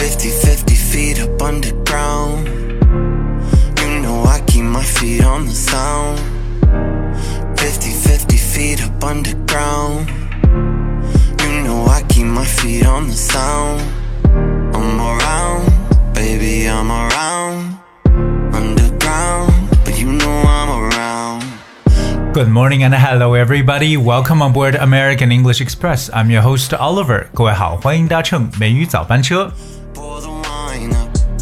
50 50 feet up underground. You know I keep my feet on the sound. 50 50 feet up underground. You know I keep my feet on the sound. I'm around, baby, I'm around. Underground, but you know I'm around. Good morning and hello everybody. Welcome on board American English Express. I'm your host Oliver. 各位好，欢迎搭乘美语早班车。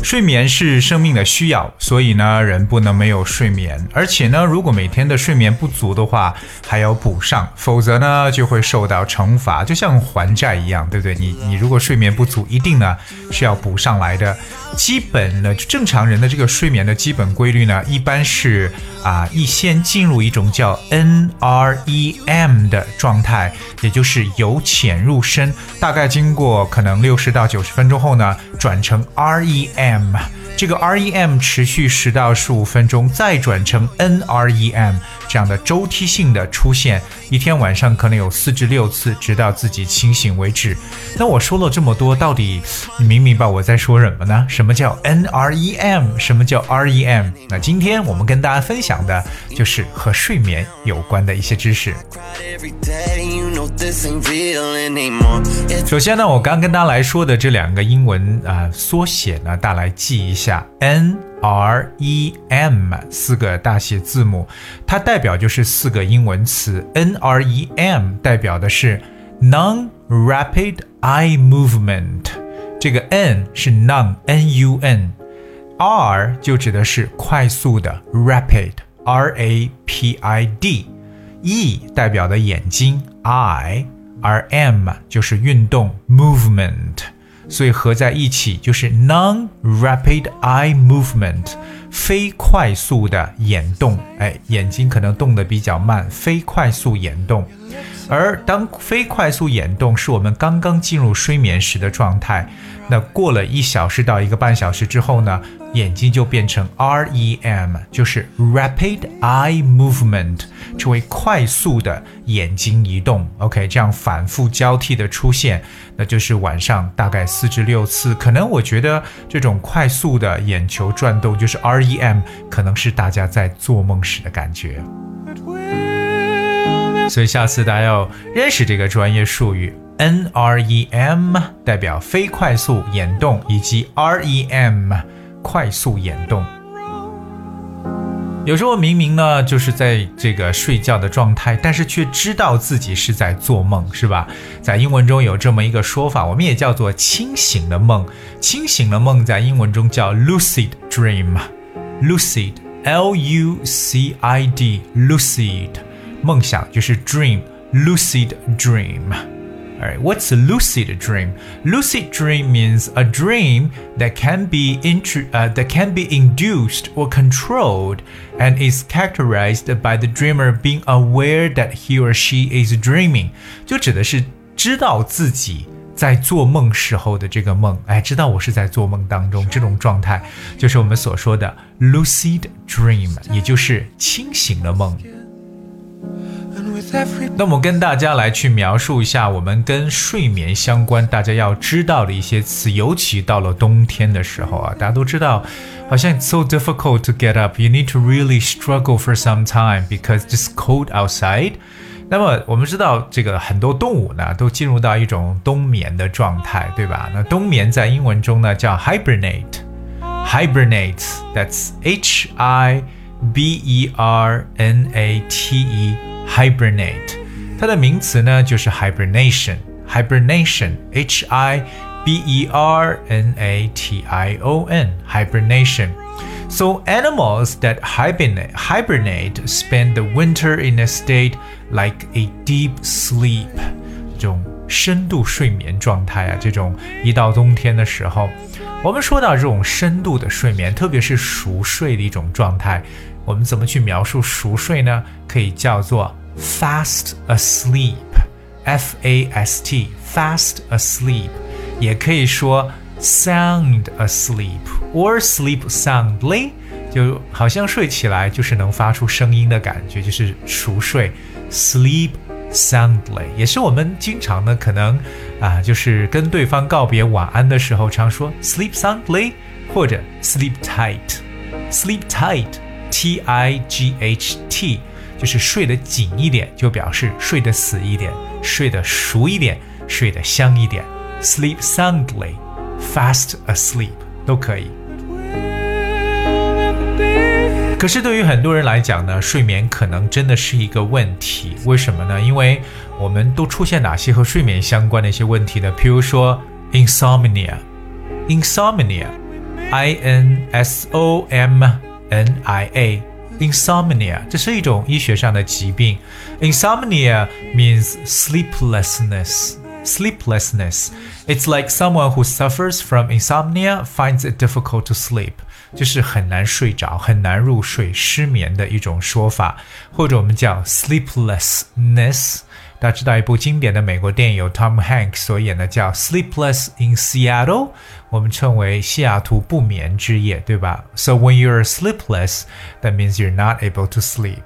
睡眠是生命的需要，所以呢，人不能没有睡眠。而且呢，如果每天的睡眠不足的话，还要补上，否则呢，就会受到惩罚，就像还债一样，对不对？你你如果睡眠不足，一定呢是要补上来的。基本呢，正常人的这个睡眠的基本规律呢，一般是啊，一先进入一种叫 NREM 的状态，也就是由浅入深，大概经过可能六十到九十分钟后呢，转成 REM。这个 REM 持续十到十五分钟，再转成 NREM 这样的周期性的出现，一天晚上可能有四至六次，直到自己清醒为止。那我说了这么多，到底你明明白我在说什么呢？什么叫 NREM？什么叫 REM？那今天我们跟大家分享的就是和睡眠有关的一些知识。首先呢，我刚跟大家来说的这两个英文啊、缩写呢，大家来记一下 N R E M 四个大写字母，它代表就是四个英文词。N R E M 代表的是 Non-Rapid Eye Movement，这个 N 是 Non N U N，R 就指的是快速的 Rapid R A P I D。E 代表的眼睛 eye，而 M 就是运动 movement， 所以合在一起就是 non-rapid eye movement，非快速的眼动。哎，眼睛可能动得比较慢，非快速眼动。而当非快速眼动是我们刚刚进入睡眠时的状态，那过了一小时到一个半小时之后呢，眼睛就变成 REM，就是 Rapid Eye Movement，成为快速的眼睛移动。OK，这样反复交替的出现，那就是晚上大概四至六次。可能我觉得这种快速的眼球转动，就是 REM，可能是大家在做梦时的感觉。所以下次大家要认识这个专业术语，NREM 代表非快速眼动，以及 REM 快速眼动。有时候明明呢就是在这个睡觉的状态，但是却知道自己是在做梦，是吧？在英文中有这么一个说法，我们也叫做清醒的梦。清醒的梦在英文中叫 lucid dream，lucid L U C I D，lucid。梦想就是 dream，lucid dream lucid dream。Alright, what's a lucid dream? Lucid dream means a dream that can be intru- uh, that can be induced or controlled and is characterized by the dreamer being aware that he or she is dreaming. 就指的是知道自己在做梦时候的这个梦，哎，知道我是在做梦当中，这种状态就是我们所说的 lucid dream，也就是清醒的梦。 and with every 那么跟大家来去描述一下我们跟睡眠相关大家要知道的一些词，尤其到了冬天的时候啊，大家都知道，好像 it's so difficult to get up, you need to really struggle for some time because it's cold outside。那么我们知道，这个很多动物呢都进入到一种冬眠的状态，对吧？那冬眠在英文中呢叫 hibernate。hibernate. That's H I B E R N A T E. Hibernate. 它的名词呢就是 hibernation. Hibernation. H I B E R N A T I O N. Hibernation. So animals that hibernate, hibernate spend the winter in a state like a deep sleep. 这种深度睡眠状态啊，这种一到冬天的时候，我们说到这种深度的睡眠，特别是熟睡的一种状态，我们怎么去描述熟睡呢？可以叫做 fast asleep，f a s t，fast asleep，也可以说 sound asleep or sleep soundly，就好像睡起来就是能发出声音的感觉，就是熟睡，sleep soundly，也是我们经常呢可能 啊，就是跟对方告别晚安的时候，常说 sleep soundly 或者 sleep tight。sleep tight，T I G H T， 就是睡得紧一点，就表示睡得死一点，睡得熟一点，睡得香一点。sleep soundly，fast asleep 都可以。可是对于很多人来讲呢，睡眠可能真的是一个问题。为什么呢？因为我们都出现哪些和睡眠相关的一些问题呢？比如说 insomnia，insomnia，I N S O M N I A A，insomnia，这是一种医学上的疾病。Insomnia means sleeplessness。Sleeplessness. It's like someone who suffers from insomnia finds it difficult to sleep. 就是很难睡着、很难入睡、失眠的一种说法，或者我们叫 sleeplessness。 大家知道一部经典的美国电影，由 Tom Hanks 所演的叫《Sleepless in Seattle》，我们称为西雅图不眠之夜，对吧？So when you're sleepless, that means you're not able to sleep.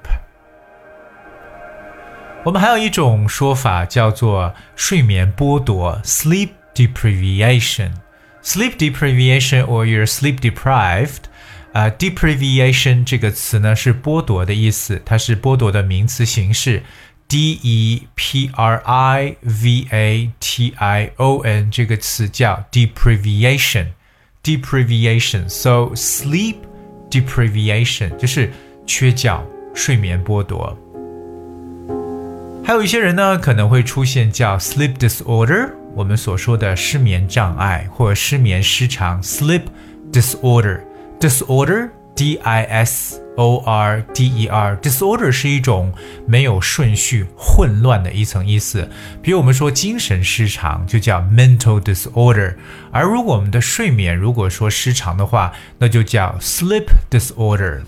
我们还有一种说法叫做睡眠剥夺 （sleep deprivation）。sleep deprivation or you're sleep deprived。啊、uh,，deprivation 这个词呢是剥夺的意思，它是剥夺的名词形式 ，d e p r i v a t i o n 这个词叫 deprivation。deprivation。So sleep deprivation 就是缺觉、睡眠剥夺。还有一些人呢，可能会出现叫 sleep disorder，我们所说的失眠障碍或者失眠失常 sleep disorder。disorder d i s o r d e r disorder 是一种没有顺序、混乱的一层意思。比如我们说精神失常就叫 mental disorder，而如果我们的睡眠如果说失常的话，那就叫 sleep disorder。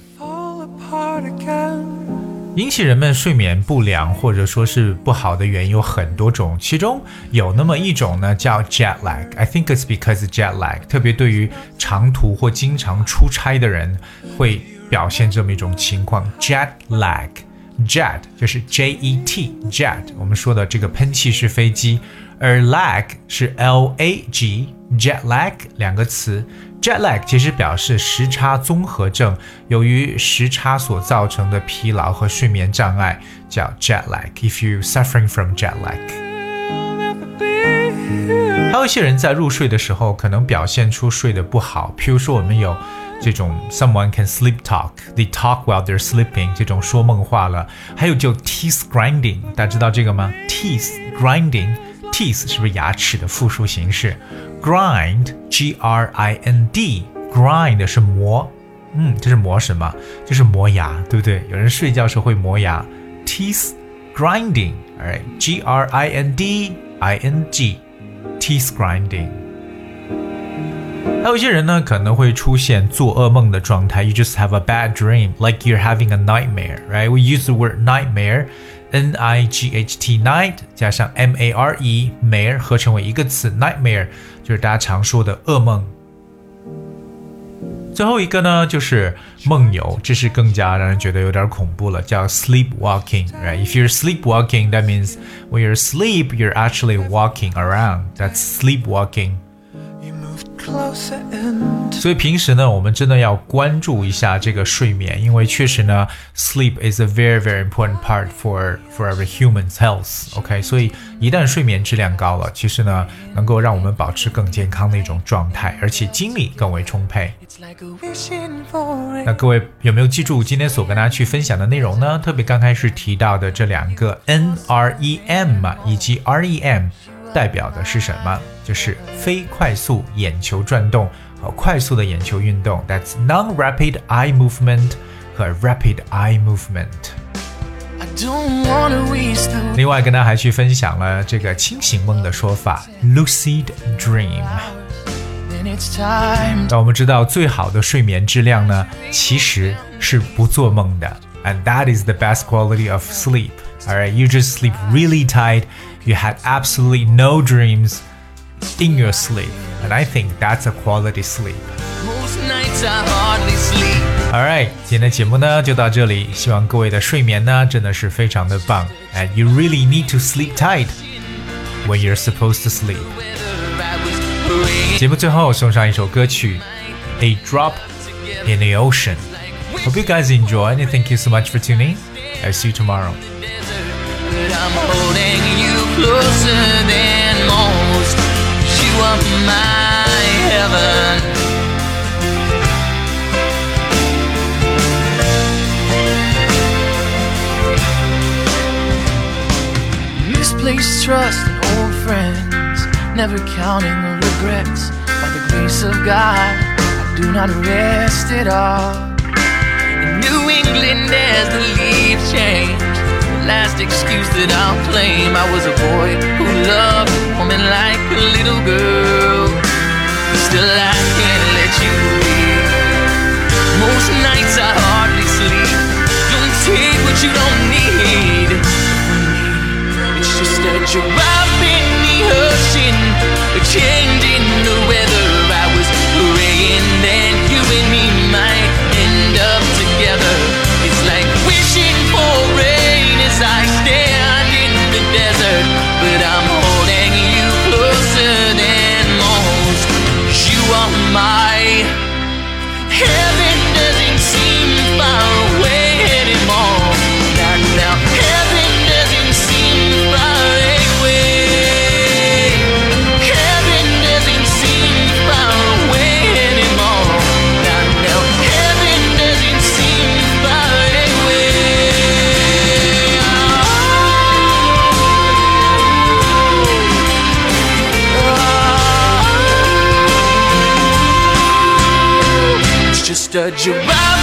引起人们睡眠不良或者说是不好的原因有很多种，其中有那么一种呢叫 jet lag。I think it's because jet lag，特别对于长途或经常出差的人会表现这么一种情况。jet lag，jet 就是 J E T，jet 我们说的这个喷气式飞机，而 lag 是 L A G，jet lag 两个词。Jet lag 其实表示时差综合症，由于时差所造成的疲劳和睡眠障碍叫 jet lag。If you suffering from jet lag，还有一些人在入睡的时候可能表现出睡得不好，譬如说我们有这种 someone can sleep talk，they talk while they're sleeping 这种说梦话了，还有就 teeth grinding，大家知道这个吗？teeth grinding，teeth 是不是牙齿的复数形式？grind g r i n d grind 是磨，嗯，这是磨什么？就是磨牙，对不对？有人睡觉时候会磨牙，teeth grinding，alright g r i n d i n g teeth grinding。还有一些人呢，可能会出现做噩梦的状态。You just have a bad dream, like you're having a nightmare, right? We use the word nightmare. N I G H T night 加上 M A R E mare 合成为一个词 nightmare，就是大家常说的噩梦。 最后一个呢，就是梦游，这是更加让人觉得有点恐怖了，叫 sleepwalking。Right? If you're sleepwalking, that means when you're asleep, you're actually walking around. That's sleepwalking. 所以平时呢，我们真的要关注一下这个睡眠，因为确实呢，sleep is a very very important part for for every humans' health. OK，所以一旦睡眠质量高了，其实呢，能够让我们保持更健康的一种状态，而且精力更为充沛。那各位有没有记住今天所跟大家去分享的内容呢？特别刚开始提到的这两个 N R E M 以及 R E M。代表的是什么？就是非快速眼球转动和快速的眼球运动。That's non-rapid eye movement 和 rapid eye movement。另外，跟大家还去分享了这个清醒梦的说法，lucid dream。那我们知道，最好的睡眠质量呢，其实是不做梦的，and that is the best quality of sleep. Alright, you just sleep really tight. You had absolutely no dreams in your sleep. And I think that's a quality sleep. Alright，今天的节目呢就到这里，希望各位的睡眠呢真的是非常的棒。And you really need to sleep tight. when you're supposed to sleep. 节目最后送上一首歌曲《A Drop in the Ocean》。Hope you guys enjoy and thank you so much for tuning. I'll see you tomorrow. Closer than most. You are my heaven. Misplaced trust in old friends, never counting the regrets. By the grace of God, I do not rest at all. In New England, as the leaves change, last excuse that I'll claim, I was a boy who loved a woman like a little girl. Still, I can't let you leave. Most nights I hardly sleep. Don't take what you don't need away. It's just